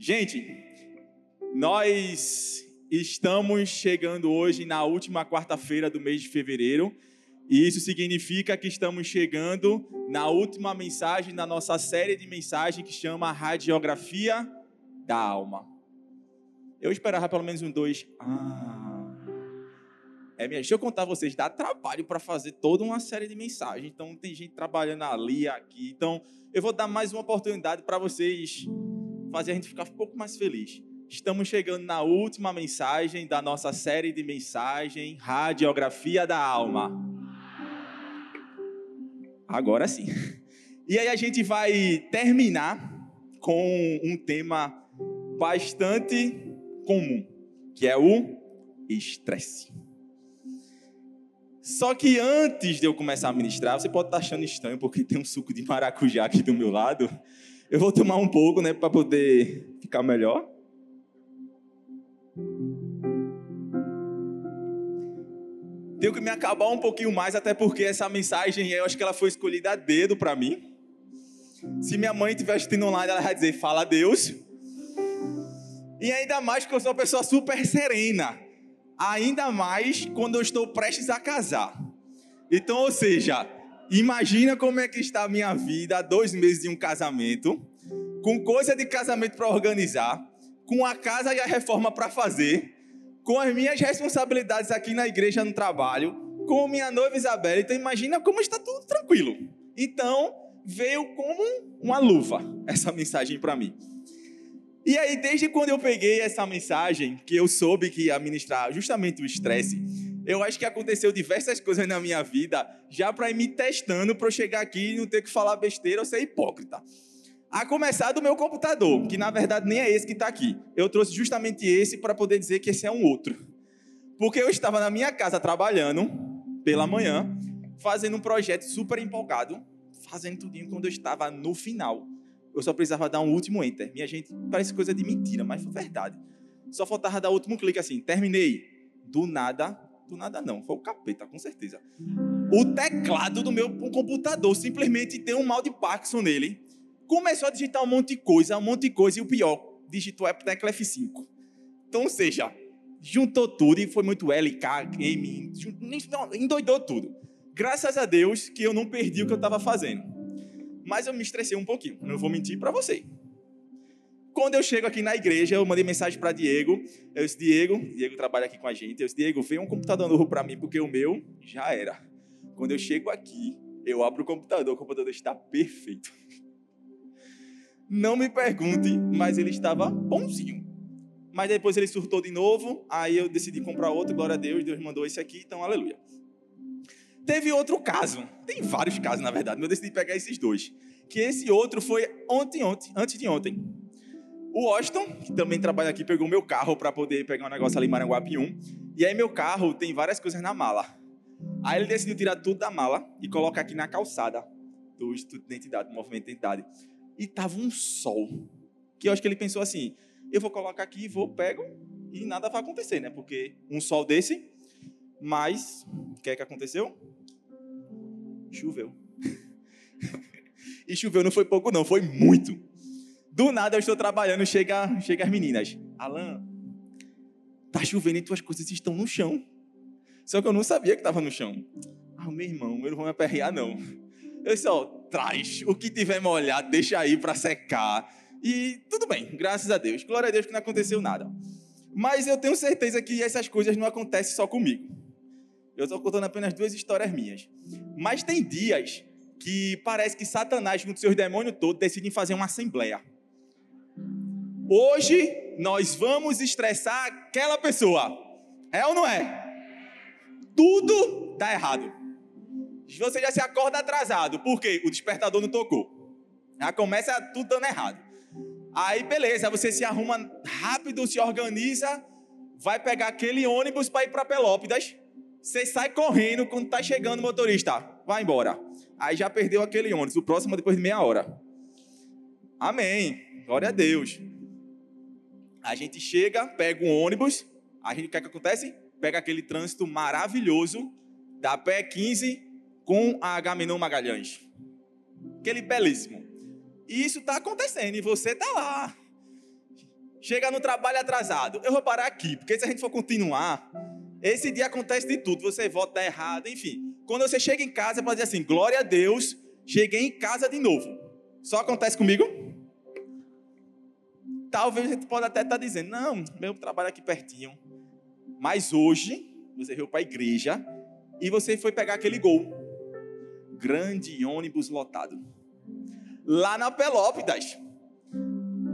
Gente, nós estamos chegando hoje na última quarta-feira do mês de fevereiro. E isso significa que estamos chegando na última mensagem da nossa série de mensagens que chama Radiografia da Alma. Eu esperava pelo menos um dois. Ah. É, minha, deixa eu contar a vocês, dá trabalho para fazer toda uma série de mensagens. Então tem gente trabalhando ali, aqui. Então eu vou dar mais uma oportunidade para vocês fazer a gente ficar um pouco mais feliz. Estamos chegando na última mensagem da nossa série de mensagem Radiografia da Alma. Agora sim. E aí a gente vai terminar com um tema bastante comum, que é o estresse. Só que antes de eu começar a ministrar, você pode estar achando estranho porque tem um suco de maracujá aqui do meu lado. Eu vou tomar um pouco, né, para poder ficar melhor. Tenho que me acabar um pouquinho mais, até porque essa mensagem, eu acho que ela foi escolhida a dedo para mim. Se minha mãe estiver assistindo online, ela vai dizer: Fala Deus. E ainda mais que eu sou uma pessoa super serena. Ainda mais quando eu estou prestes a casar. Então, ou seja, imagina como é que está a minha vida há dois meses de um casamento, com coisa de casamento para organizar, com a casa e a reforma para fazer com as minhas responsabilidades aqui na igreja, no trabalho, com minha noiva Isabela. Então imagina como está tudo tranquilo. Então veio como uma luva essa mensagem para mim. E aí, desde quando eu peguei essa mensagem, que eu soube que ia ministrar justamente o estresse, eu acho que aconteceu diversas coisas na minha vida já para ir me testando para eu chegar aqui e não ter que falar besteira ou ser hipócrita. A começar do meu computador, que na verdade nem é esse que está aqui. Eu trouxe justamente esse para poder dizer que esse é um outro. Porque eu estava na minha casa trabalhando pela manhã, fazendo um projeto super empolgado, fazendo tudinho quando eu estava no final. Eu só precisava dar um último enter. Minha gente, parece coisa de mentira, mas foi verdade. Só faltava dar o último clique assim, terminei. Do nada, do nada não, foi o capeta, com certeza. O teclado do meu computador simplesmente tem um mal de Parkinson nele começou a digitar um monte de coisa, um monte de coisa, e o pior, digitou a tecla F5. Então, ou seja, juntou tudo e foi muito L, K, M, endoidou tudo. Graças a Deus que eu não perdi o que eu estava fazendo. Mas eu me estressei um pouquinho, não vou mentir para você. Quando eu chego aqui na igreja, eu mandei mensagem para Diego. Eu disse, Diego, Diego trabalha aqui com a gente. Eu disse, Diego, vem um computador novo para mim, porque o meu já era. Quando eu chego aqui, eu abro o computador, o computador está perfeito. Não me pergunte, mas ele estava bonzinho. Mas depois ele surtou de novo, aí eu decidi comprar outro, glória a Deus, Deus mandou esse aqui, então aleluia. Teve outro caso, tem vários casos na verdade, mas eu decidi pegar esses dois. Que esse outro foi ontem, ontem, antes de ontem. O Washington, que também trabalha aqui, pegou meu carro para poder pegar um negócio ali em Maranguape 1. E aí meu carro tem várias coisas na mala. Aí ele decidiu tirar tudo da mala e colocar aqui na calçada do Instituto de Identidade, do Movimento de Identidade e tava um sol. Que eu acho que ele pensou assim: eu vou colocar aqui, vou, pego e nada vai acontecer, né? Porque um sol desse, mas o que é que aconteceu? Choveu. e choveu não foi pouco, não, foi muito. Do nada eu estou trabalhando, chega, chega as meninas. Alan, tá chovendo e tuas coisas estão no chão. Só que eu não sabia que estava no chão. Ah, meu irmão, eu não vou me aperrear, não. Eu disse, ó, traz o que tiver molhado, deixa aí para secar. E tudo bem, graças a Deus. Glória a Deus que não aconteceu nada. Mas eu tenho certeza que essas coisas não acontecem só comigo. Eu estou contando apenas duas histórias minhas. Mas tem dias que parece que Satanás, com seus demônios todos, decidem fazer uma assembleia. Hoje nós vamos estressar aquela pessoa. É ou não é? Tudo está errado você já se acorda atrasado. Por quê? O despertador não tocou. Já começa tudo dando errado. Aí, beleza, você se arruma rápido, se organiza, vai pegar aquele ônibus para ir para Pelópidas. Você sai correndo quando está chegando o motorista. Vai embora. Aí já perdeu aquele ônibus. O próximo depois de meia hora. Amém. Glória a Deus. A gente chega, pega um ônibus. A gente, o que, é que acontece? Pega aquele trânsito maravilhoso da pé 15 com a Agamenon Magalhães. Aquele belíssimo. E isso está acontecendo e você está lá. chega no trabalho atrasado. Eu vou parar aqui, porque se a gente for continuar, esse dia acontece de tudo. Você vota errado, enfim. Quando você chega em casa, pode dizer assim: glória a Deus, cheguei em casa de novo. Só acontece comigo? Talvez a gente pode até estar tá dizendo: não, meu trabalho é aqui pertinho. Mas hoje, você veio para a igreja e você foi pegar aquele gol. Grande ônibus lotado. Lá na Pelópidas.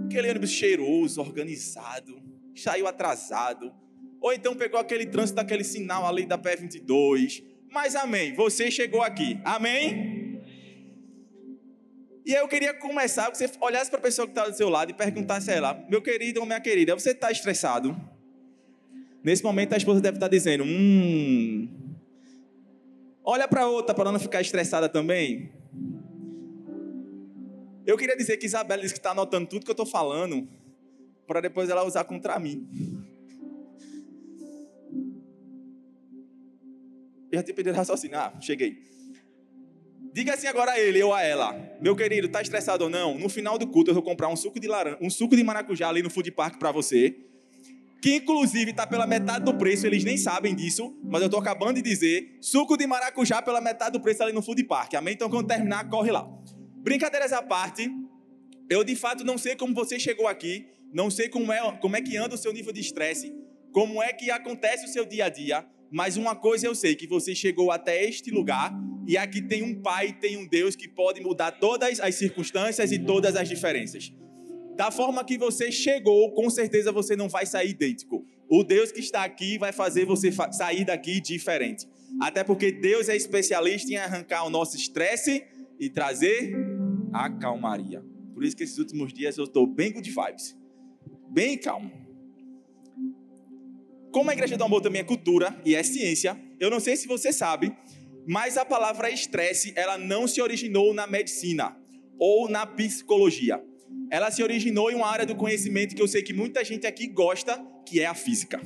Aquele ônibus cheiroso, organizado, saiu atrasado. Ou então pegou aquele trânsito daquele sinal ali da P22. Mas amém, você chegou aqui. Amém? E aí eu queria começar, que você olhasse para a pessoa que está do seu lado e perguntasse a ela, meu querido ou minha querida, você está estressado? Nesse momento a esposa deve estar dizendo: Hum. Olha para outra para não ficar estressada também. Eu queria dizer que Isabela disse que está anotando tudo que eu estou falando para depois ela usar contra mim. Eu já tinha pedido raciocínio. Ah, cheguei. Diga assim agora a ele ou a ela. Meu querido, tá estressado ou não? No final do culto eu vou comprar um suco de laranja, um suco de maracujá ali no food park para você que inclusive está pela metade do preço, eles nem sabem disso, mas eu estou acabando de dizer, suco de maracujá pela metade do preço ali no Food Park, amém? Então quando terminar, corre lá. Brincadeiras à parte, eu de fato não sei como você chegou aqui, não sei como é, como é que anda o seu nível de estresse, como é que acontece o seu dia a dia, mas uma coisa eu sei, que você chegou até este lugar e aqui tem um Pai, tem um Deus que pode mudar todas as circunstâncias e todas as diferenças. Da forma que você chegou, com certeza você não vai sair idêntico. O Deus que está aqui vai fazer você sair daqui diferente. Até porque Deus é especialista em arrancar o nosso estresse e trazer a calmaria. Por isso que esses últimos dias eu estou bem good vibes. Bem calmo. Como a Igreja do Amor também é cultura e é ciência, eu não sei se você sabe, mas a palavra estresse, ela não se originou na medicina ou na psicologia ela se originou em uma área do conhecimento que eu sei que muita gente aqui gosta, que é a física.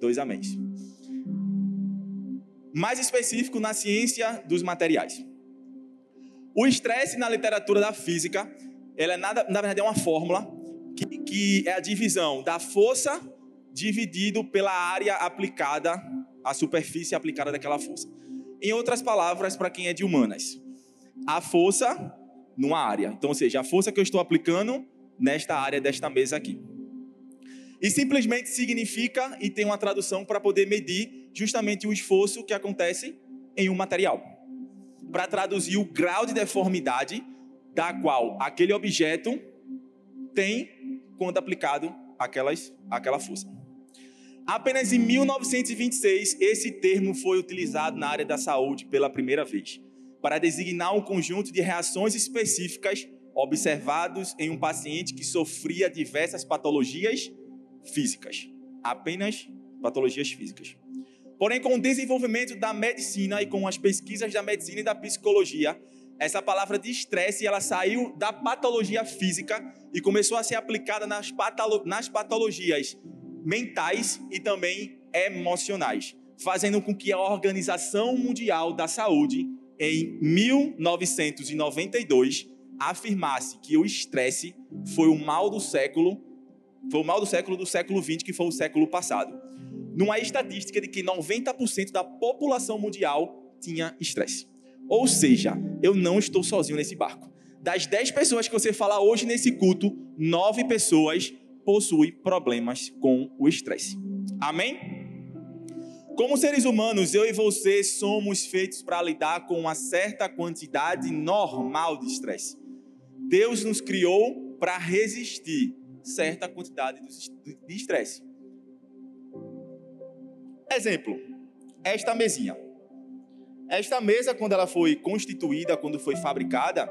Dois améns. Mais específico na ciência dos materiais. O estresse na literatura da física, ela é nada, na verdade é uma fórmula que, que é a divisão da força dividido pela área aplicada, a superfície aplicada daquela força. Em outras palavras, para quem é de humanas, a força numa área. Então, ou seja, a força que eu estou aplicando nesta área desta mesa aqui. E simplesmente significa e tem uma tradução para poder medir justamente o esforço que acontece em um material. Para traduzir o grau de deformidade da qual aquele objeto tem quando aplicado aquelas, aquela força. Apenas em 1926 esse termo foi utilizado na área da saúde pela primeira vez para designar um conjunto de reações específicas observados em um paciente que sofria diversas patologias físicas, apenas patologias físicas. Porém, com o desenvolvimento da medicina e com as pesquisas da medicina e da psicologia, essa palavra de estresse ela saiu da patologia física e começou a ser aplicada nas, patolo nas patologias mentais e também emocionais, fazendo com que a Organização Mundial da Saúde em 1992, afirmasse que o estresse foi o mal do século, foi o mal do século do século 20, que foi o século passado. Numa estatística de que 90% da população mundial tinha estresse. Ou seja, eu não estou sozinho nesse barco. Das 10 pessoas que você fala hoje nesse culto, 9 pessoas possuem problemas com o estresse. Amém? Como seres humanos, eu e você somos feitos para lidar com uma certa quantidade normal de estresse. Deus nos criou para resistir certa quantidade de estresse. Exemplo, esta mesinha. Esta mesa, quando ela foi constituída, quando foi fabricada,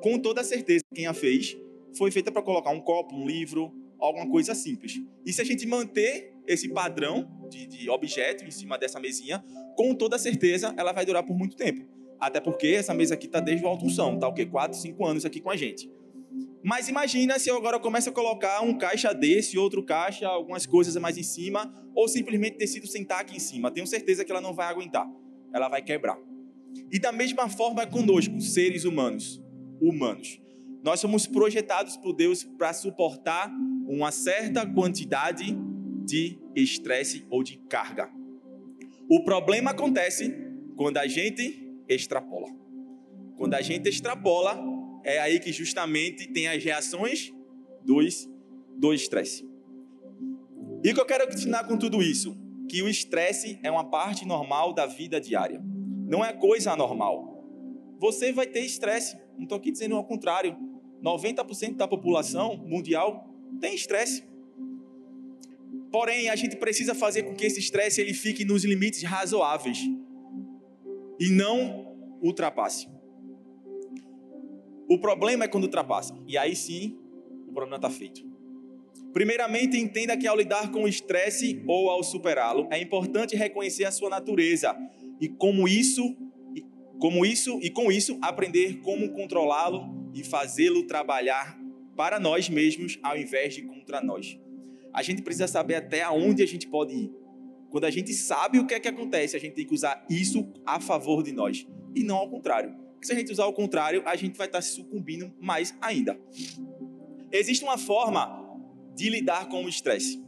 com toda certeza quem a fez foi feita para colocar um copo, um livro, alguma coisa simples. E se a gente manter esse padrão de, de objeto em cima dessa mesinha, com toda certeza ela vai durar por muito tempo. Até porque essa mesa aqui está desde o alto som, tá o quê? 4, 5 anos aqui com a gente. Mas imagina se eu agora começo a colocar um caixa desse, outro caixa, algumas coisas mais em cima, ou simplesmente decido sentar aqui em cima. Tenho certeza que ela não vai aguentar. Ela vai quebrar. E da mesma forma é conosco, seres humanos, humanos. Nós somos projetados por Deus para suportar uma certa quantidade de estresse ou de carga. O problema acontece quando a gente extrapola. Quando a gente extrapola, é aí que justamente tem as reações dos, do estresse. E o que eu quero ensinar com tudo isso? Que o estresse é uma parte normal da vida diária. Não é coisa anormal. Você vai ter estresse. Não estou aqui dizendo ao contrário. 90% da população mundial tem estresse. Porém, a gente precisa fazer com que esse estresse ele fique nos limites razoáveis e não ultrapasse. O problema é quando ultrapassa. E aí sim, o problema está feito. Primeiramente, entenda que ao lidar com o estresse ou ao superá-lo, é importante reconhecer a sua natureza e como isso, como isso e com isso aprender como controlá-lo e fazê-lo trabalhar para nós mesmos ao invés de contra nós. A gente precisa saber até onde a gente pode ir. Quando a gente sabe o que é que acontece, a gente tem que usar isso a favor de nós e não ao contrário. Porque se a gente usar ao contrário, a gente vai estar se sucumbindo mais ainda. Existe uma forma de lidar com o estresse.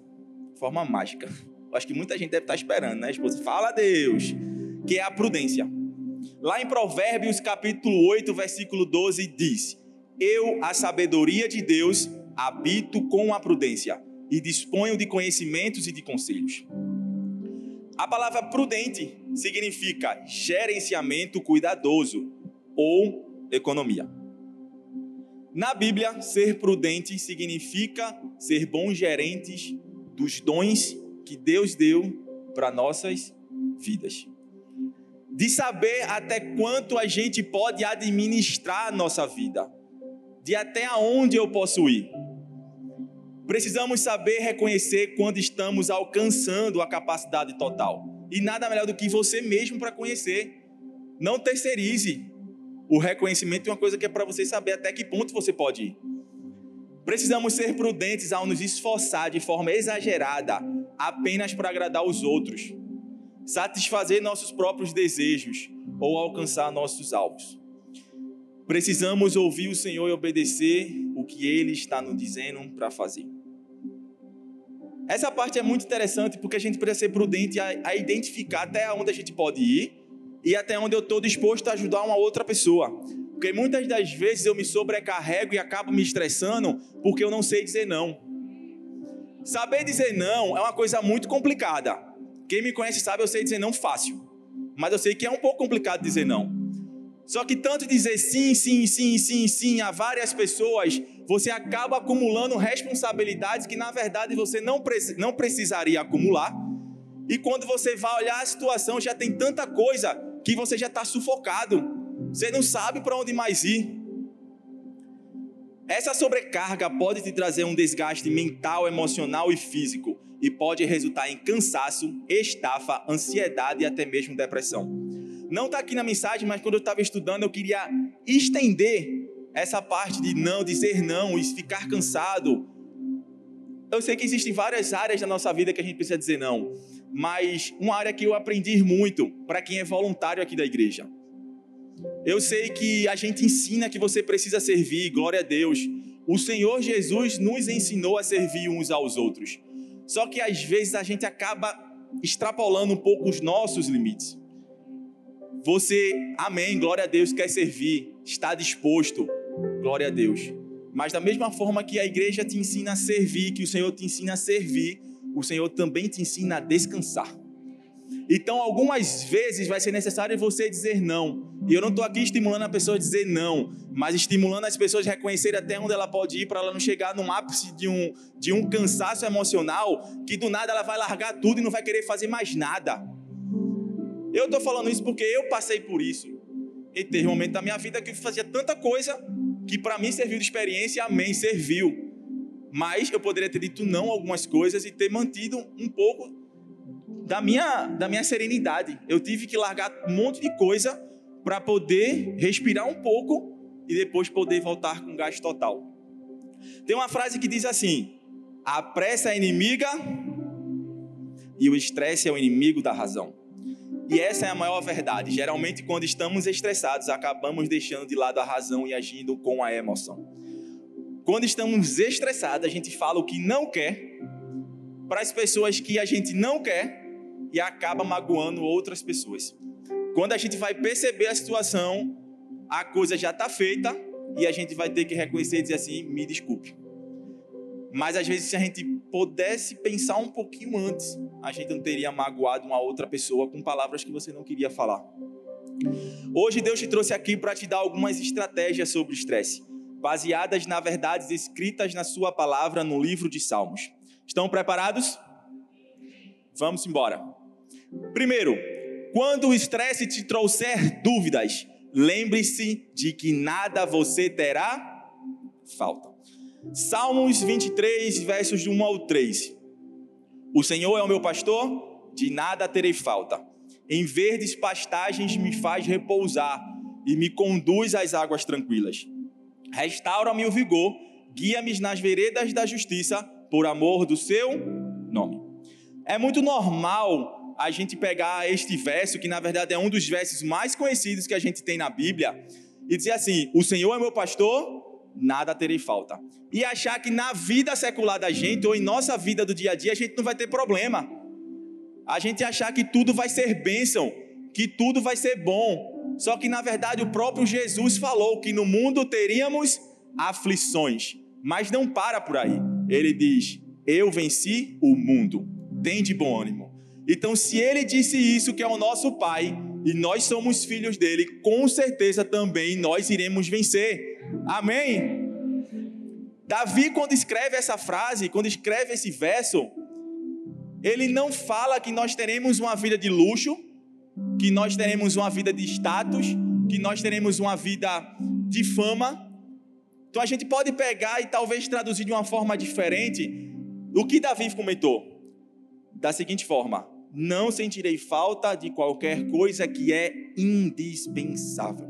Forma mágica. Eu acho que muita gente deve estar esperando, né, esposa? Fala Deus, que é a prudência. Lá em Provérbios, capítulo 8, versículo 12, diz: Eu, a sabedoria de Deus, habito com a prudência e disponho de conhecimentos e de conselhos. A palavra prudente significa gerenciamento cuidadoso ou economia. Na Bíblia, ser prudente significa ser bons gerentes dos dons que Deus deu para nossas vidas. De saber até quanto a gente pode administrar a nossa vida, de até aonde eu posso ir. Precisamos saber reconhecer quando estamos alcançando a capacidade total. E nada melhor do que você mesmo para conhecer. Não terceirize o reconhecimento é uma coisa que é para você saber até que ponto você pode ir. Precisamos ser prudentes ao nos esforçar de forma exagerada apenas para agradar os outros, satisfazer nossos próprios desejos ou alcançar nossos alvos. Precisamos ouvir o Senhor e obedecer o que Ele está nos dizendo para fazer. Essa parte é muito interessante porque a gente precisa ser prudente a, a identificar até onde a gente pode ir e até onde eu estou disposto a ajudar uma outra pessoa. Porque muitas das vezes eu me sobrecarrego e acabo me estressando porque eu não sei dizer não. Saber dizer não é uma coisa muito complicada. Quem me conhece sabe, eu sei dizer não fácil. Mas eu sei que é um pouco complicado dizer não. Só que tanto dizer sim, sim, sim, sim, sim a várias pessoas, você acaba acumulando responsabilidades que na verdade você não, não precisaria acumular. E quando você vai olhar a situação, já tem tanta coisa que você já está sufocado. Você não sabe para onde mais ir. Essa sobrecarga pode te trazer um desgaste mental, emocional e físico e pode resultar em cansaço, estafa, ansiedade e até mesmo depressão. Não está aqui na mensagem, mas quando eu estava estudando, eu queria estender essa parte de não, dizer não e ficar cansado. Eu sei que existem várias áreas da nossa vida que a gente precisa dizer não mas uma área que eu aprendi muito para quem é voluntário aqui da igreja. Eu sei que a gente ensina que você precisa servir, glória a Deus. O Senhor Jesus nos ensinou a servir uns aos outros. Só que às vezes a gente acaba extrapolando um pouco os nossos limites. Você, amém, glória a Deus, quer servir, está disposto, glória a Deus. Mas da mesma forma que a igreja te ensina a servir, que o Senhor te ensina a servir, o Senhor também te ensina a descansar. Então, algumas vezes vai ser necessário você dizer não. E eu não estou aqui estimulando a pessoa a dizer não, mas estimulando as pessoas a reconhecerem até onde ela pode ir para ela não chegar num ápice de um, de um cansaço emocional que do nada ela vai largar tudo e não vai querer fazer mais nada. Eu estou falando isso porque eu passei por isso. E teve um momento da minha vida que eu fazia tanta coisa que para mim serviu de experiência, amém, serviu. Mas eu poderia ter dito não a algumas coisas e ter mantido um pouco da minha, da minha serenidade. Eu tive que largar um monte de coisa para poder respirar um pouco e depois poder voltar com gás total. Tem uma frase que diz assim: a pressa é inimiga e o estresse é o inimigo da razão. E essa é a maior verdade. Geralmente, quando estamos estressados, acabamos deixando de lado a razão e agindo com a emoção. Quando estamos estressados, a gente fala o que não quer para as pessoas que a gente não quer e acaba magoando outras pessoas. Quando a gente vai perceber a situação, a coisa já está feita e a gente vai ter que reconhecer e dizer assim: me desculpe. Mas às vezes, se a gente pudesse pensar um pouquinho antes, a gente não teria magoado uma outra pessoa com palavras que você não queria falar. Hoje Deus te trouxe aqui para te dar algumas estratégias sobre o estresse, baseadas na verdades escritas na sua palavra no livro de Salmos. Estão preparados? Vamos embora. Primeiro, quando o estresse te trouxer dúvidas, lembre-se de que nada você terá falta. Salmos 23, versos de 1 ao 3. O Senhor é o meu pastor, de nada terei falta. Em verdes pastagens me faz repousar e me conduz às águas tranquilas. Restaura-me o vigor, guia-me nas veredas da justiça, por amor do seu nome. É muito normal a gente pegar este verso, que na verdade é um dos versos mais conhecidos que a gente tem na Bíblia, e dizer assim: O Senhor é meu pastor, nada terei falta. E achar que na vida secular da gente, ou em nossa vida do dia a dia, a gente não vai ter problema. A gente achar que tudo vai ser bênção, que tudo vai ser bom. Só que na verdade o próprio Jesus falou que no mundo teríamos aflições. Mas não para por aí. Ele diz: Eu venci o mundo. Tem de bom ânimo. Então, se ele disse isso, que é o nosso Pai, e nós somos filhos dele, com certeza também nós iremos vencer. Amém? Davi, quando escreve essa frase, quando escreve esse verso, ele não fala que nós teremos uma vida de luxo, que nós teremos uma vida de status, que nós teremos uma vida de fama. Então a gente pode pegar e talvez traduzir de uma forma diferente o que Davi comentou. Da seguinte forma: Não sentirei falta de qualquer coisa que é indispensável.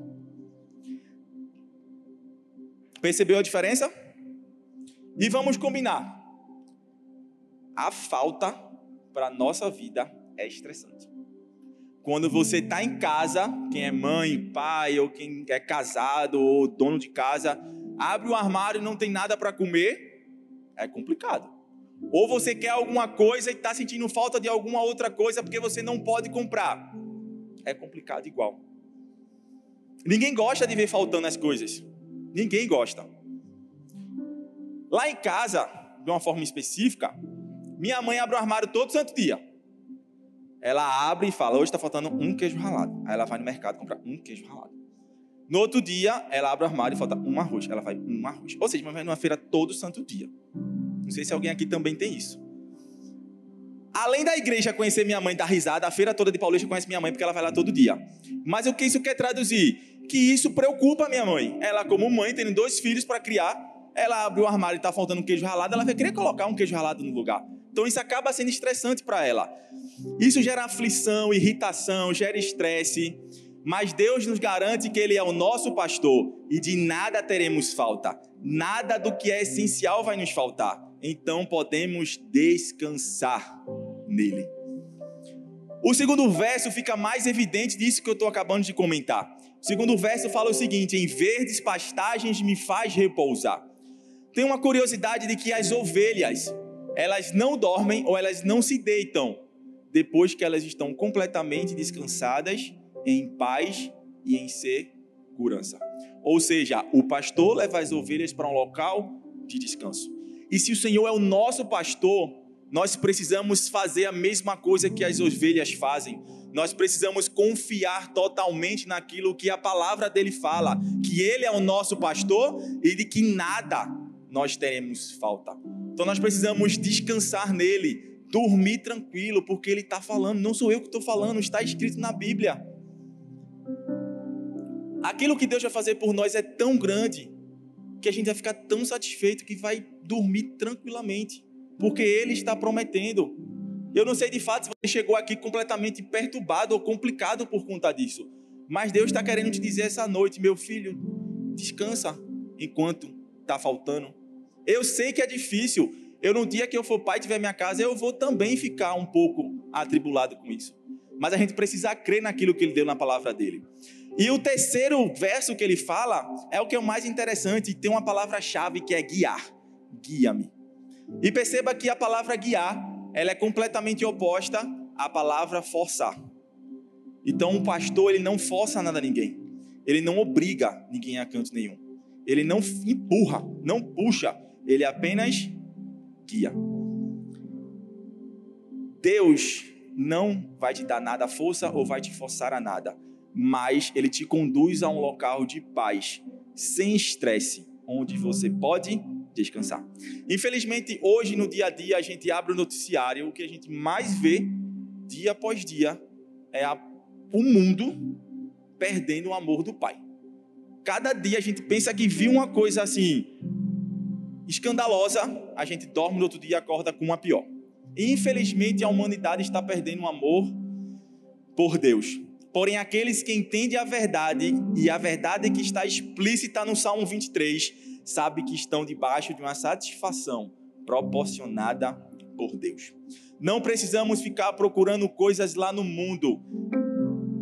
Percebeu a diferença? E vamos combinar. A falta para a nossa vida é estressante. Quando você está em casa, quem é mãe, pai, ou quem é casado, ou dono de casa, abre o armário e não tem nada para comer, é complicado. Ou você quer alguma coisa e está sentindo falta de alguma outra coisa porque você não pode comprar, é complicado igual. Ninguém gosta de ver faltando as coisas. Ninguém gosta. Lá em casa, de uma forma específica, minha mãe abre o armário todo santo dia. Ela abre e fala: hoje está faltando um queijo ralado. Aí ela vai no mercado comprar um queijo ralado. No outro dia, ela abre o armário e falta um arroz. Ela vai um arroz. Ou seja, vai numa feira todo santo dia. Não sei se alguém aqui também tem isso. Além da igreja conhecer minha mãe, dar risada, a feira toda de Paulista conhece minha mãe porque ela vai lá todo dia. Mas o que isso quer traduzir? Que isso preocupa a minha mãe. Ela, como mãe, tendo dois filhos para criar, ela abre o armário e está faltando um queijo ralado, ela vai querer colocar um queijo ralado no lugar. Então isso acaba sendo estressante para ela. Isso gera aflição, irritação, gera estresse. Mas Deus nos garante que Ele é o nosso pastor e de nada teremos falta. Nada do que é essencial vai nos faltar. Então podemos descansar nele. O segundo verso fica mais evidente disso que eu estou acabando de comentar. O segundo verso fala o seguinte: Em verdes pastagens me faz repousar. Tem uma curiosidade de que as ovelhas, elas não dormem ou elas não se deitam depois que elas estão completamente descansadas, em paz e em segurança. Ou seja, o pastor leva as ovelhas para um local de descanso. E se o Senhor é o nosso pastor, nós precisamos fazer a mesma coisa que as ovelhas fazem nós precisamos confiar totalmente naquilo que a palavra dele fala, que ele é o nosso pastor e de que nada nós teremos falta. Então nós precisamos descansar nele, dormir tranquilo, porque ele está falando, não sou eu que estou falando, está escrito na Bíblia. Aquilo que Deus vai fazer por nós é tão grande que a gente vai ficar tão satisfeito que vai dormir tranquilamente, porque Ele está prometendo. Eu não sei de fato se você chegou aqui completamente perturbado ou complicado por conta disso. Mas Deus está querendo te dizer essa noite, meu filho, descansa enquanto está faltando. Eu sei que é difícil. Eu, no dia que eu for pai e tiver minha casa, eu vou também ficar um pouco atribulado com isso. Mas a gente precisa crer naquilo que ele deu na palavra dele. E o terceiro verso que ele fala é o que é o mais interessante, tem uma palavra-chave que é guiar. Guia-me. E perceba que a palavra guiar, ela é completamente oposta à palavra forçar. Então, um pastor, ele não força nada a ninguém. Ele não obriga ninguém a canto nenhum. Ele não empurra, não puxa. Ele apenas guia. Deus não vai te dar nada força ou vai te forçar a nada, mas ele te conduz a um local de paz, sem estresse, onde você pode descansar. Infelizmente, hoje no dia a dia, a gente abre o noticiário, o que a gente mais vê, dia após dia, é a, o mundo perdendo o amor do Pai. Cada dia a gente pensa que viu uma coisa assim escandalosa, a gente dorme no outro dia e acorda com uma pior. Infelizmente, a humanidade está perdendo o amor por Deus. Porém, aqueles que entendem a verdade e a verdade que está explícita no Salmo 23, sabe que estão debaixo de uma satisfação proporcionada por Deus. Não precisamos ficar procurando coisas lá no mundo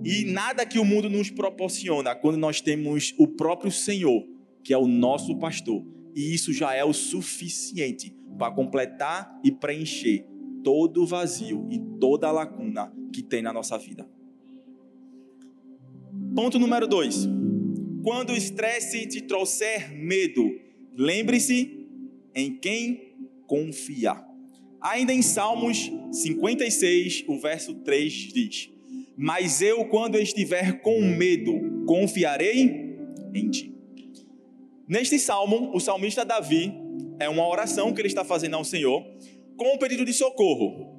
e nada que o mundo nos proporciona quando nós temos o próprio Senhor, que é o nosso pastor. E isso já é o suficiente para completar e preencher todo o vazio e toda a lacuna que tem na nossa vida. Ponto número dois. Quando o estresse te trouxer medo, lembre-se em quem confiar. Ainda em Salmos 56, o verso 3 diz: Mas eu, quando estiver com medo, confiarei em ti. Neste salmo, o salmista Davi é uma oração que ele está fazendo ao Senhor com um pedido de socorro.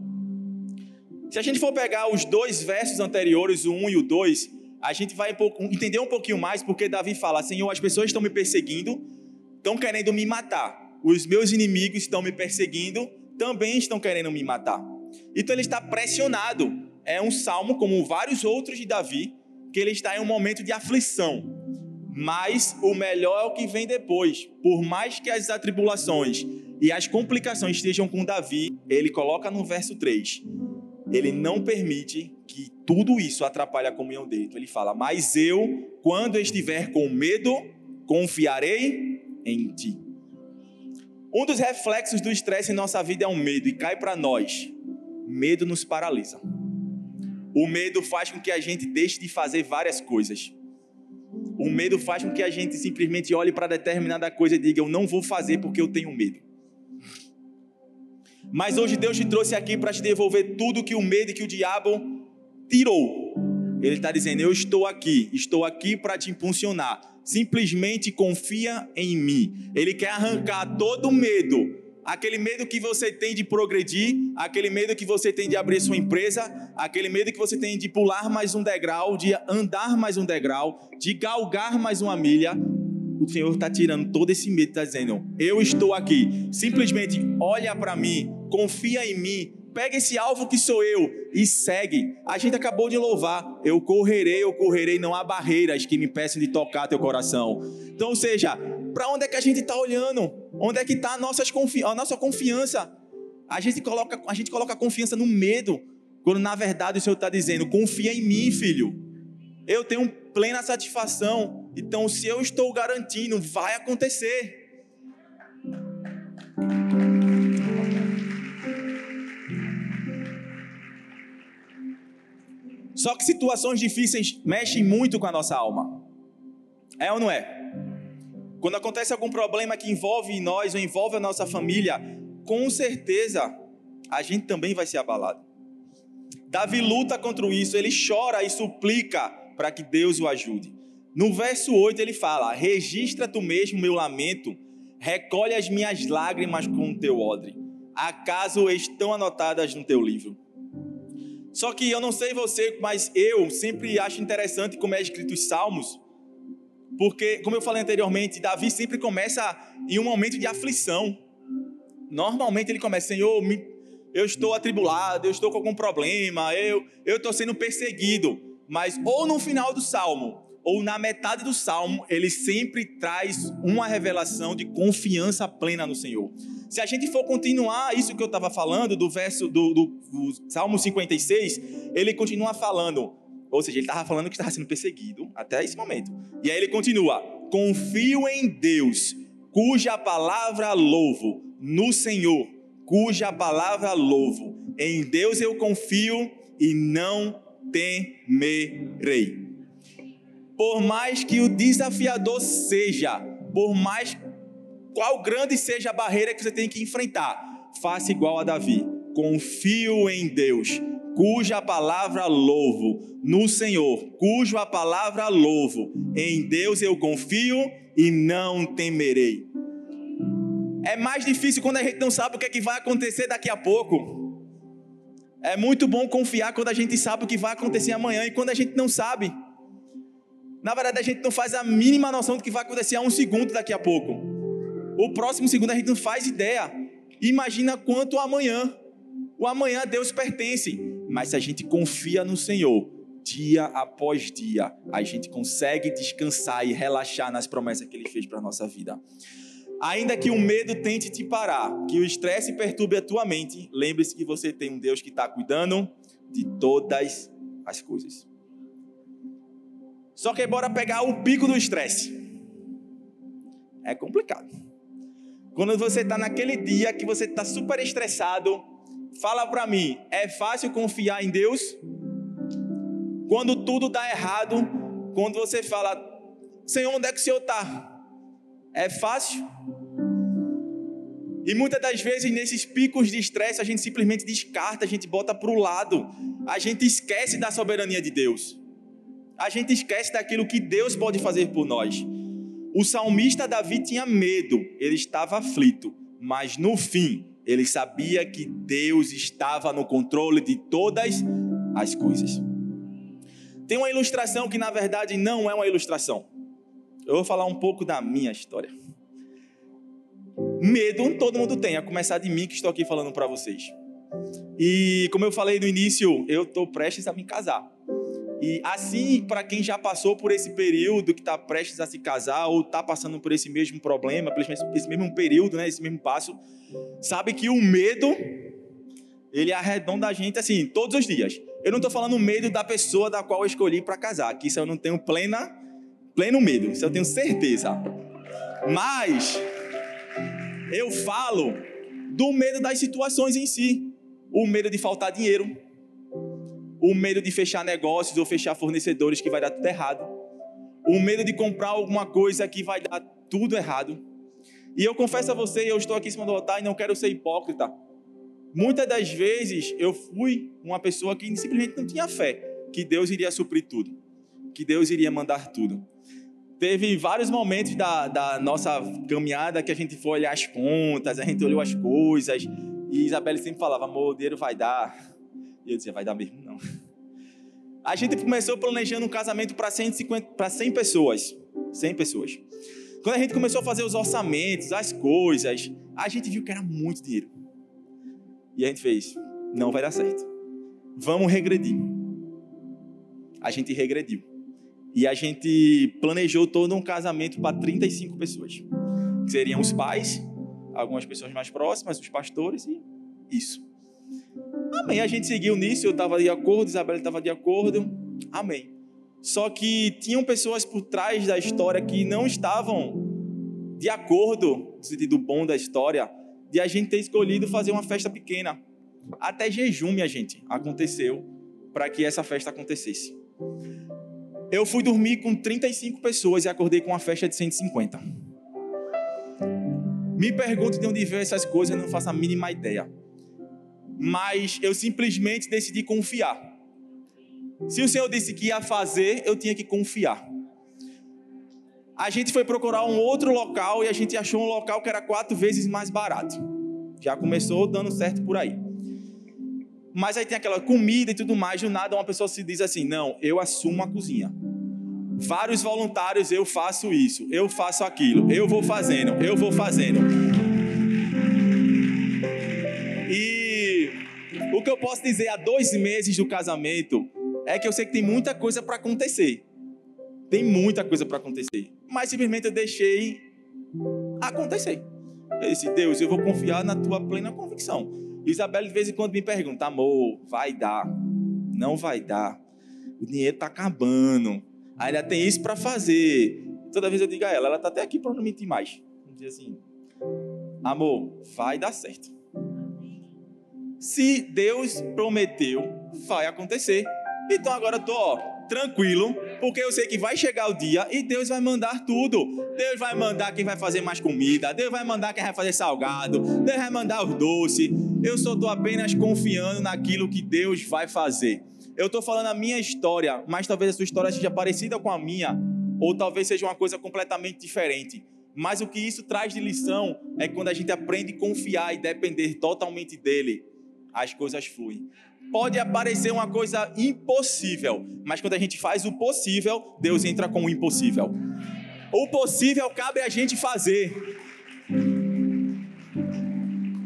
Se a gente for pegar os dois versos anteriores, o 1 e o 2, a gente vai entender um pouquinho mais porque Davi fala: Senhor, as pessoas estão me perseguindo, estão querendo me matar. Os meus inimigos estão me perseguindo, também estão querendo me matar. Então ele está pressionado. É um salmo, como vários outros de Davi, que ele está em um momento de aflição. Mas o melhor é o que vem depois. Por mais que as atribulações e as complicações estejam com Davi, ele coloca no verso 3. Ele não permite que tudo isso atrapalhe a comunhão dele. Então ele fala: Mas eu, quando estiver com medo, confiarei em ti. Um dos reflexos do estresse em nossa vida é o medo, e cai para nós. Medo nos paralisa. O medo faz com que a gente deixe de fazer várias coisas. O medo faz com que a gente simplesmente olhe para determinada coisa e diga: Eu não vou fazer porque eu tenho medo. Mas hoje Deus te trouxe aqui para te devolver tudo que o medo e que o diabo tirou. Ele está dizendo: Eu estou aqui, estou aqui para te impulsionar. Simplesmente confia em mim. Ele quer arrancar todo o medo, aquele medo que você tem de progredir, aquele medo que você tem de abrir sua empresa, aquele medo que você tem de pular mais um degrau, de andar mais um degrau, de galgar mais uma milha o Senhor está tirando todo esse medo, está dizendo: Eu estou aqui. Simplesmente olha para mim, confia em mim, pega esse alvo que sou eu e segue. A gente acabou de louvar. Eu correrei, eu correrei, não há barreiras que me peçam de tocar teu coração. Então, ou seja, para onde é que a gente está olhando? Onde é que está a, a nossa confiança? A gente, coloca, a gente coloca a confiança no medo, quando na verdade o Senhor está dizendo: confia em mim, filho. Eu tenho plena satisfação. Então, se eu estou garantindo, vai acontecer. Só que situações difíceis mexem muito com a nossa alma. É ou não é? Quando acontece algum problema que envolve nós ou envolve a nossa família, com certeza a gente também vai ser abalado. Davi luta contra isso, ele chora e suplica para que Deus o ajude. No verso 8 ele fala: Registra tu mesmo meu lamento, recolhe as minhas lágrimas com o teu odre. Acaso estão anotadas no teu livro? Só que eu não sei você, mas eu sempre acho interessante como é escrito os salmos, porque, como eu falei anteriormente, Davi sempre começa em um momento de aflição. Normalmente ele começa, Senhor, eu estou atribulado, eu estou com algum problema, eu estou sendo perseguido mas ou no final do salmo ou na metade do salmo, ele sempre traz uma revelação de confiança plena no Senhor. Se a gente for continuar isso que eu estava falando, do verso do, do, do Salmo 56, ele continua falando: Ou seja, ele estava falando que estava sendo perseguido até esse momento. E aí ele continua: Confio em Deus, cuja palavra louvo, no Senhor, cuja palavra louvo. Em Deus eu confio e não temerei. Por mais que o desafiador seja, por mais qual grande seja a barreira que você tem que enfrentar, faça igual a Davi. Confio em Deus, cuja palavra louvo, no Senhor, cuja palavra louvo. Em Deus eu confio e não temerei. É mais difícil quando a gente não sabe o que, é que vai acontecer daqui a pouco. É muito bom confiar quando a gente sabe o que vai acontecer amanhã e quando a gente não sabe. Na verdade, a gente não faz a mínima noção do que vai acontecer a um segundo daqui a pouco. O próximo segundo a gente não faz ideia. Imagina quanto amanhã. O amanhã a Deus pertence. Mas se a gente confia no Senhor, dia após dia, a gente consegue descansar e relaxar nas promessas que Ele fez para a nossa vida. Ainda que o medo tente te parar, que o estresse perturbe a tua mente, lembre-se que você tem um Deus que está cuidando de todas as coisas. Só que bora pegar o pico do estresse. É complicado. Quando você está naquele dia que você está super estressado, fala para mim, é fácil confiar em Deus? Quando tudo dá errado, quando você fala, Senhor, onde é que o Senhor está? É fácil? E muitas das vezes, nesses picos de estresse, a gente simplesmente descarta, a gente bota para o lado, a gente esquece da soberania de Deus, a gente esquece daquilo que Deus pode fazer por nós. O salmista Davi tinha medo, ele estava aflito, mas no fim, ele sabia que Deus estava no controle de todas as coisas. Tem uma ilustração que na verdade não é uma ilustração. Eu vou falar um pouco da minha história. Medo todo mundo tem, a começar de mim que estou aqui falando para vocês. E como eu falei no início, eu estou prestes a me casar. E assim, para quem já passou por esse período, que está prestes a se casar, ou está passando por esse mesmo problema, por esse mesmo período, né, esse mesmo passo, sabe que o medo, ele arredonda a gente assim, todos os dias. Eu não estou falando medo da pessoa da qual eu escolhi para casar, que isso eu não tenho plena pleno medo, isso eu tenho certeza. Mas eu falo do medo das situações em si, o medo de faltar dinheiro, o medo de fechar negócios ou fechar fornecedores que vai dar tudo errado, o medo de comprar alguma coisa que vai dar tudo errado. E eu confesso a você, eu estou aqui em cima do altar e não quero ser hipócrita. Muitas das vezes eu fui uma pessoa que simplesmente não tinha fé que Deus iria suprir tudo, que Deus iria mandar tudo. Teve vários momentos da, da nossa caminhada que a gente foi olhar as contas, a gente olhou as coisas, e Isabelle sempre falava, amor, o dinheiro vai dar. E eu dizia, vai dar mesmo não. A gente começou planejando um casamento para 150, para 100 pessoas. 100 pessoas. Quando a gente começou a fazer os orçamentos, as coisas, a gente viu que era muito dinheiro. E a gente fez, não vai dar certo. Vamos regredir. A gente regrediu. E a gente planejou todo um casamento para 35 pessoas. Que seriam os pais, algumas pessoas mais próximas, os pastores e isso. Amém. A gente seguiu nisso, eu estava de acordo, Isabela estava de acordo. Amém. Só que tinham pessoas por trás da história que não estavam de acordo, no sentido bom da história, de a gente ter escolhido fazer uma festa pequena. Até jejum, minha gente, aconteceu para que essa festa acontecesse. Eu fui dormir com 35 pessoas e acordei com uma festa de 150. Me pergunto de onde veio essas coisas, eu não faço a mínima ideia. Mas eu simplesmente decidi confiar. Se o Senhor disse que ia fazer, eu tinha que confiar. A gente foi procurar um outro local e a gente achou um local que era quatro vezes mais barato. Já começou dando certo por aí. Mas aí tem aquela comida e tudo mais, do nada uma pessoa se diz assim: não, eu assumo a cozinha. Vários voluntários, eu faço isso, eu faço aquilo, eu vou fazendo, eu vou fazendo. O que eu posso dizer há dois meses do casamento é que eu sei que tem muita coisa para acontecer. Tem muita coisa para acontecer. Mas simplesmente eu deixei acontecer. Eu disse, Deus, eu vou confiar na tua plena convicção. Isabel de vez em quando me pergunta, amor, vai dar? Não vai dar? o dinheiro tá acabando. Ainda tem isso para fazer. Toda vez eu digo a ela, ela tá até aqui para não mentir mais. Diz assim: Amor, vai dar certo. Se Deus prometeu, vai acontecer. Então agora eu tô, ó, tranquilo, porque eu sei que vai chegar o dia e Deus vai mandar tudo. Deus vai mandar quem vai fazer mais comida, Deus vai mandar quem vai fazer salgado, Deus vai mandar os doces. Eu só estou apenas confiando naquilo que Deus vai fazer. Eu estou falando a minha história, mas talvez a sua história seja parecida com a minha, ou talvez seja uma coisa completamente diferente. Mas o que isso traz de lição é quando a gente aprende a confiar e depender totalmente dele, as coisas fluem. Pode aparecer uma coisa impossível, mas quando a gente faz o possível, Deus entra com o impossível. O possível cabe a gente fazer.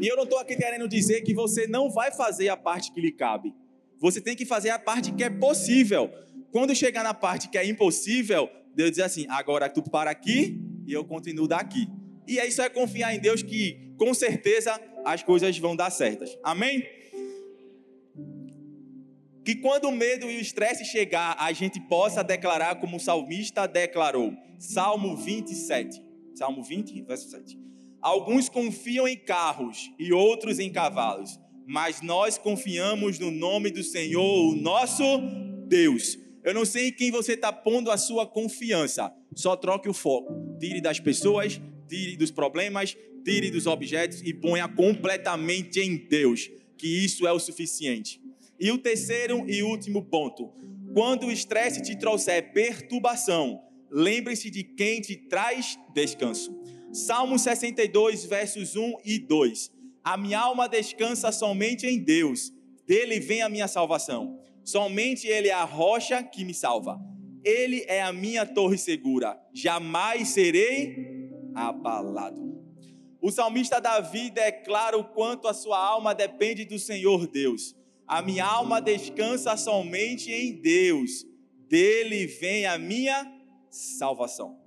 E eu não estou aqui querendo dizer que você não vai fazer a parte que lhe cabe. Você tem que fazer a parte que é possível. Quando chegar na parte que é impossível, Deus diz assim: agora tu para aqui e eu continuo daqui. E é isso é confiar em Deus que com certeza as coisas vão dar certas. Amém? Que quando o medo e o estresse chegar, a gente possa declarar como o salmista declarou. Salmo 27. Salmo 20, verso 7. Alguns confiam em carros e outros em cavalos, mas nós confiamos no nome do Senhor, o nosso Deus. Eu não sei em quem você está pondo a sua confiança. Só troque o foco. Tire das pessoas, tire dos problemas, tire dos objetos e ponha completamente em Deus, que isso é o suficiente. E o terceiro e último ponto: quando o estresse te trouxer perturbação, lembre-se de quem te traz descanso. Salmo 62, versos 1 e 2. A minha alma descansa somente em Deus, dele vem a minha salvação. Somente Ele é a rocha que me salva. Ele é a minha torre segura, jamais serei abalado. O salmista Davi declara o quanto a sua alma depende do Senhor Deus. A minha alma descansa somente em Deus, dele vem a minha salvação.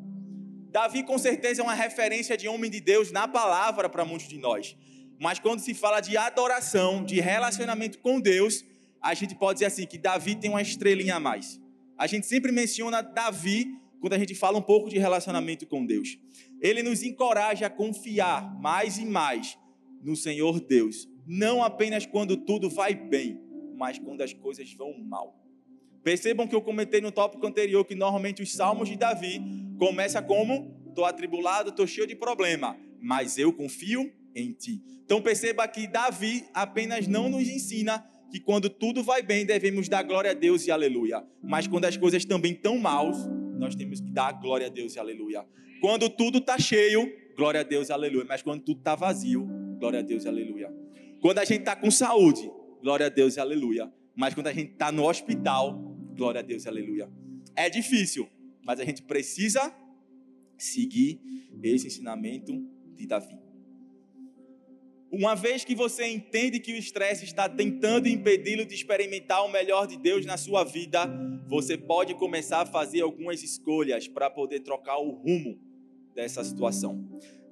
Davi, com certeza, é uma referência de homem de Deus na palavra para muitos de nós. Mas quando se fala de adoração, de relacionamento com Deus, a gente pode dizer assim: que Davi tem uma estrelinha a mais. A gente sempre menciona Davi quando a gente fala um pouco de relacionamento com Deus. Ele nos encoraja a confiar mais e mais no Senhor Deus, não apenas quando tudo vai bem, mas quando as coisas vão mal. Percebam que eu comentei no tópico anterior que normalmente os salmos de Davi começa como estou atribulado, estou cheio de problema, mas eu confio em ti. Então perceba que Davi apenas não nos ensina que quando tudo vai bem devemos dar glória a Deus e aleluia, mas quando as coisas também estão maus, nós temos que dar glória a Deus e aleluia. Quando tudo está cheio, glória a Deus e aleluia, mas quando tudo está vazio, glória a Deus e aleluia. Quando a gente está com saúde, glória a Deus e aleluia. Mas quando a gente está no hospital, glória a Deus e aleluia. É difícil, mas a gente precisa seguir esse ensinamento de Davi. Uma vez que você entende que o estresse está tentando impedi-lo de experimentar o melhor de Deus na sua vida, você pode começar a fazer algumas escolhas para poder trocar o rumo dessa situação.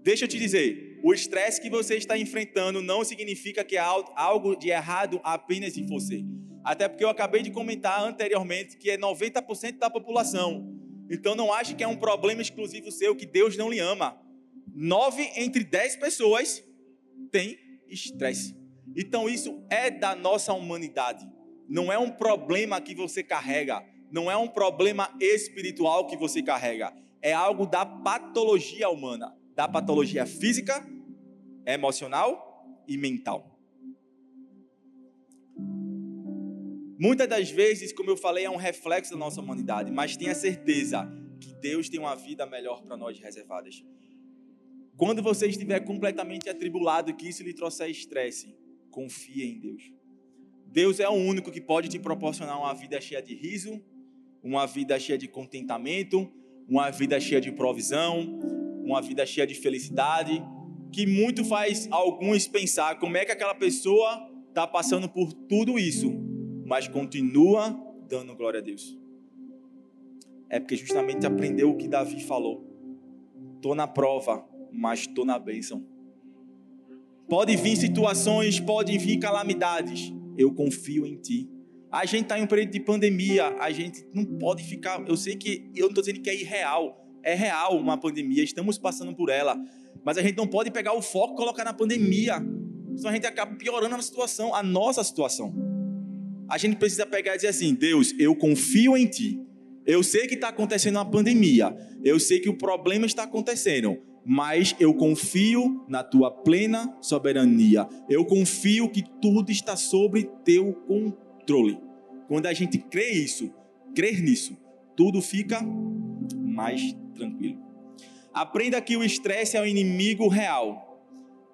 Deixa eu te dizer, o estresse que você está enfrentando não significa que há algo de errado apenas em você. Até porque eu acabei de comentar anteriormente que é 90% da população. Então não ache que é um problema exclusivo seu que Deus não lhe ama. Nove entre dez pessoas têm estresse. Então isso é da nossa humanidade. Não é um problema que você carrega. Não é um problema espiritual que você carrega. É algo da patologia humana da patologia física, emocional e mental. Muitas das vezes, como eu falei, é um reflexo da nossa humanidade, mas tenha certeza que Deus tem uma vida melhor para nós reservadas. Quando você estiver completamente atribulado que isso lhe trouxer estresse, confie em Deus. Deus é o único que pode te proporcionar uma vida cheia de riso, uma vida cheia de contentamento, uma vida cheia de provisão, uma vida cheia de felicidade, que muito faz alguns pensar como é que aquela pessoa está passando por tudo isso, mas continua dando glória a Deus. É porque justamente aprendeu o que Davi falou. Estou na prova, mas estou na bênção. Pode vir situações, pode vir calamidades. Eu confio em ti. A gente está em um período de pandemia, a gente não pode ficar. Eu sei que eu não estou dizendo que é irreal, é real uma pandemia, estamos passando por ela, mas a gente não pode pegar o foco e colocar na pandemia, senão a gente acaba piorando a situação, a nossa situação. A gente precisa pegar e dizer assim: Deus, eu confio em Ti. Eu sei que está acontecendo uma pandemia, eu sei que o problema está acontecendo, mas eu confio na tua plena soberania. Eu confio que tudo está sob teu controle. Quando a gente crê isso, crer nisso, tudo fica mais tranquilo. Aprenda que o estresse é um inimigo real,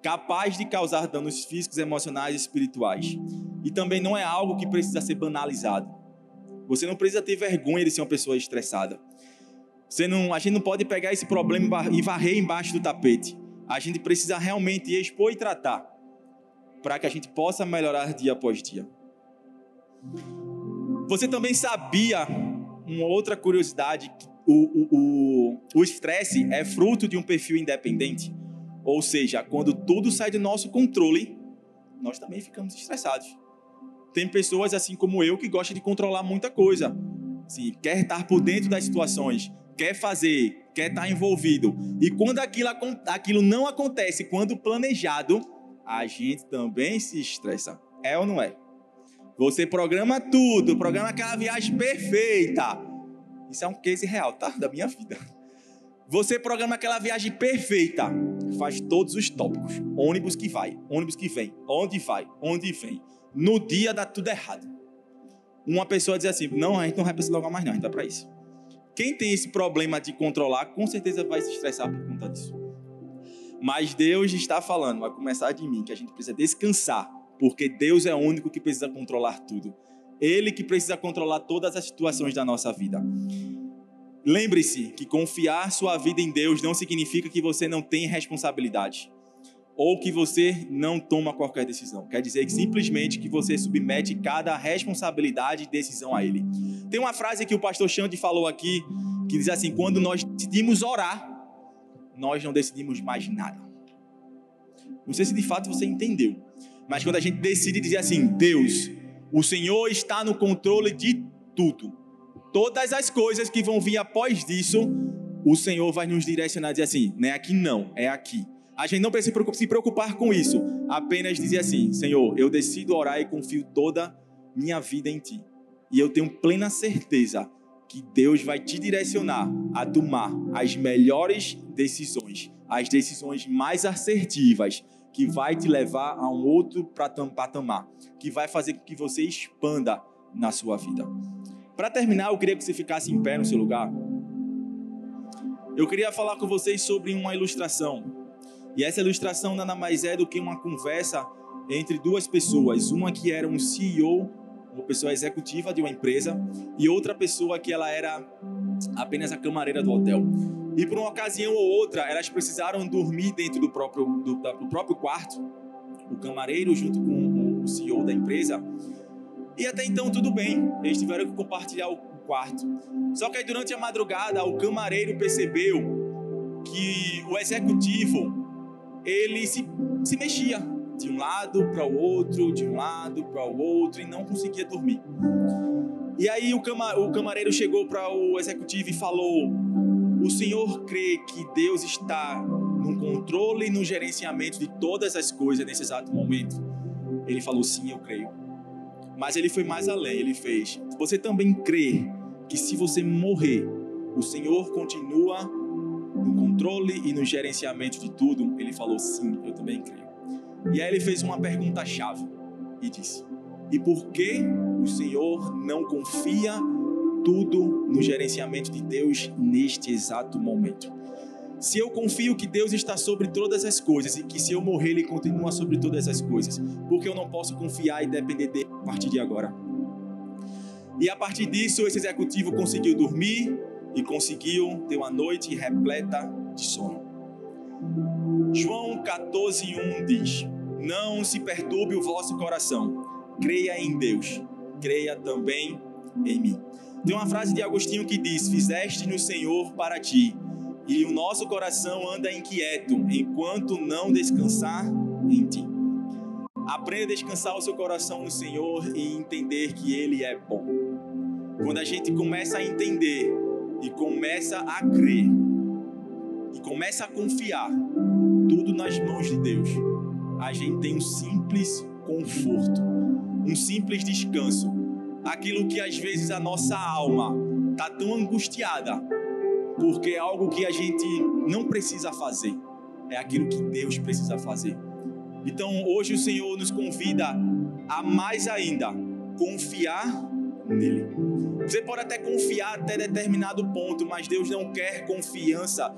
capaz de causar danos físicos, emocionais e espirituais. E também não é algo que precisa ser banalizado. Você não precisa ter vergonha de ser uma pessoa estressada. Você não, a gente não pode pegar esse problema e varrer embaixo do tapete. A gente precisa realmente expor e tratar para que a gente possa melhorar dia após dia. Você também sabia uma outra curiosidade o estresse é fruto de um perfil independente. Ou seja, quando tudo sai do nosso controle, nós também ficamos estressados. Tem pessoas assim como eu que gostam de controlar muita coisa. Assim, quer estar por dentro das situações, quer fazer, quer estar envolvido. E quando aquilo, aquilo não acontece, quando planejado, a gente também se estressa. É ou não é? Você programa tudo, programa aquela viagem perfeita. Isso é um case real, tá? Da minha vida. Você programa aquela viagem perfeita, faz todos os tópicos. Ônibus que vai, ônibus que vem, onde vai, onde vem. No dia dá tudo errado. Uma pessoa diz assim: não, a gente não vai precisar logo mais, não, a gente vai para isso. Quem tem esse problema de controlar, com certeza vai se estressar por conta disso. Mas Deus está falando, vai começar de mim, que a gente precisa descansar, porque Deus é o único que precisa controlar tudo. Ele que precisa controlar todas as situações da nossa vida. Lembre-se que confiar sua vida em Deus não significa que você não tem responsabilidade ou que você não toma qualquer decisão. Quer dizer que simplesmente que você submete cada responsabilidade e decisão a Ele. Tem uma frase que o pastor Xande falou aqui que diz assim: quando nós decidimos orar, nós não decidimos mais nada. Não sei se de fato você entendeu, mas quando a gente decide dizer assim: Deus, o Senhor está no controle de tudo. Todas as coisas que vão vir após disso, o Senhor vai nos direcionar e dizer assim: não é aqui não, é aqui. A gente não precisa se preocupar com isso. Apenas dizer assim: Senhor, eu decido orar e confio toda minha vida em Ti. E eu tenho plena certeza que Deus vai te direcionar a tomar as melhores decisões, as decisões mais assertivas, que vai te levar a um outro patamar, que vai fazer com que você expanda na sua vida. Para terminar, eu queria que você ficasse em pé no seu lugar. Eu queria falar com vocês sobre uma ilustração e essa ilustração nada mais é do que uma conversa entre duas pessoas, uma que era um CEO, uma pessoa executiva de uma empresa, e outra pessoa que ela era apenas a camareira do hotel. E por uma ocasião ou outra, elas precisaram dormir dentro do próprio, do, do próprio quarto, o camareiro junto com o CEO da empresa. E até então tudo bem, eles tiveram que compartilhar o quarto. Só que aí durante a madrugada, o camareiro percebeu que o executivo ele se, se mexia de um lado para o outro, de um lado para o outro e não conseguia dormir. E aí o, cama, o camareiro chegou para o executivo e falou: O senhor crê que Deus está no controle e no gerenciamento de todas as coisas nesse exato momento? Ele falou: Sim, eu creio. Mas ele foi mais além, ele fez: Você também crê que se você morrer, o Senhor continua no controle e no gerenciamento de tudo, ele falou: sim, eu também creio. E aí ele fez uma pergunta-chave e disse: e por que o Senhor não confia tudo no gerenciamento de Deus neste exato momento? Se eu confio que Deus está sobre todas as coisas e que se eu morrer Ele continua sobre todas as coisas, por que eu não posso confiar e depender dele a partir de agora? E a partir disso, esse executivo conseguiu dormir, e conseguiu ter uma noite repleta de sono. João 14:1 diz: Não se perturbe o vosso coração. Creia em Deus, creia também em mim. Tem uma frase de Agostinho que diz: Fizeste no Senhor para ti, e o nosso coração anda inquieto enquanto não descansar em ti. Aprenda a descansar o seu coração no Senhor e entender que Ele é bom. Quando a gente começa a entender e começa a crer e começa a confiar tudo nas mãos de Deus, a gente tem um simples conforto, um simples descanso. Aquilo que às vezes a nossa alma está tão angustiada, porque é algo que a gente não precisa fazer, é aquilo que Deus precisa fazer. Então hoje o Senhor nos convida a mais ainda confiar nele. Você pode até confiar até determinado ponto, mas Deus não quer confiança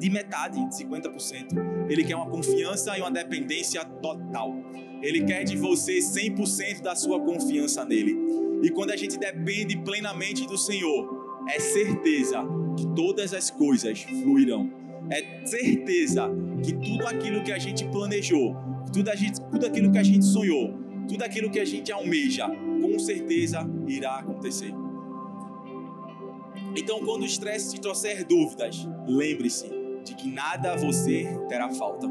de metade, de 50%. Ele quer uma confiança e uma dependência total. Ele quer de você 100% da sua confiança nele. E quando a gente depende plenamente do Senhor, é certeza que todas as coisas fluirão. É certeza que tudo aquilo que a gente planejou, tudo, a gente, tudo aquilo que a gente sonhou, tudo aquilo que a gente almeja, com certeza irá acontecer. Então, quando o estresse te trouxer dúvidas, lembre-se de que nada a você terá falta.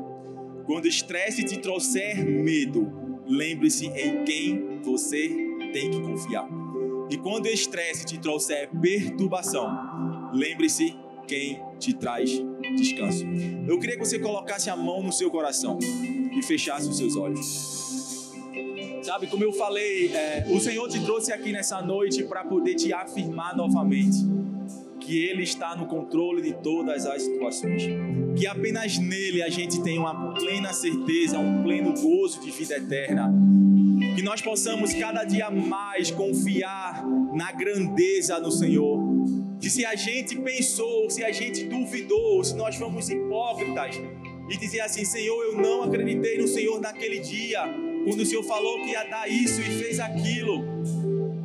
Quando o estresse te trouxer medo, lembre-se em quem você tem que confiar. E quando o estresse te trouxer perturbação, lembre-se quem te traz descanso. Eu queria que você colocasse a mão no seu coração e fechasse os seus olhos. Sabe, como eu falei, é, o Senhor te trouxe aqui nessa noite para poder te afirmar novamente que Ele está no controle de todas as situações. Que apenas nele a gente tem uma plena certeza, um pleno gozo de vida eterna. Que nós possamos cada dia mais confiar na grandeza do Senhor. Que se a gente pensou, se a gente duvidou, se nós fomos hipócritas e dizer assim: Senhor, eu não acreditei no Senhor naquele dia, quando o Senhor falou que ia dar isso e fez aquilo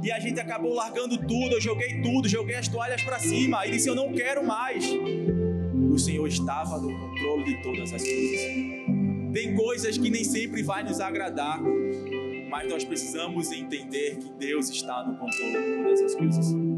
e a gente acabou largando tudo. Eu joguei tudo, joguei as toalhas para cima e disse: Eu não quero mais. O Senhor estava no controle de todas as coisas. Tem coisas que nem sempre vai nos agradar, mas nós precisamos entender que Deus está no controle de todas as coisas.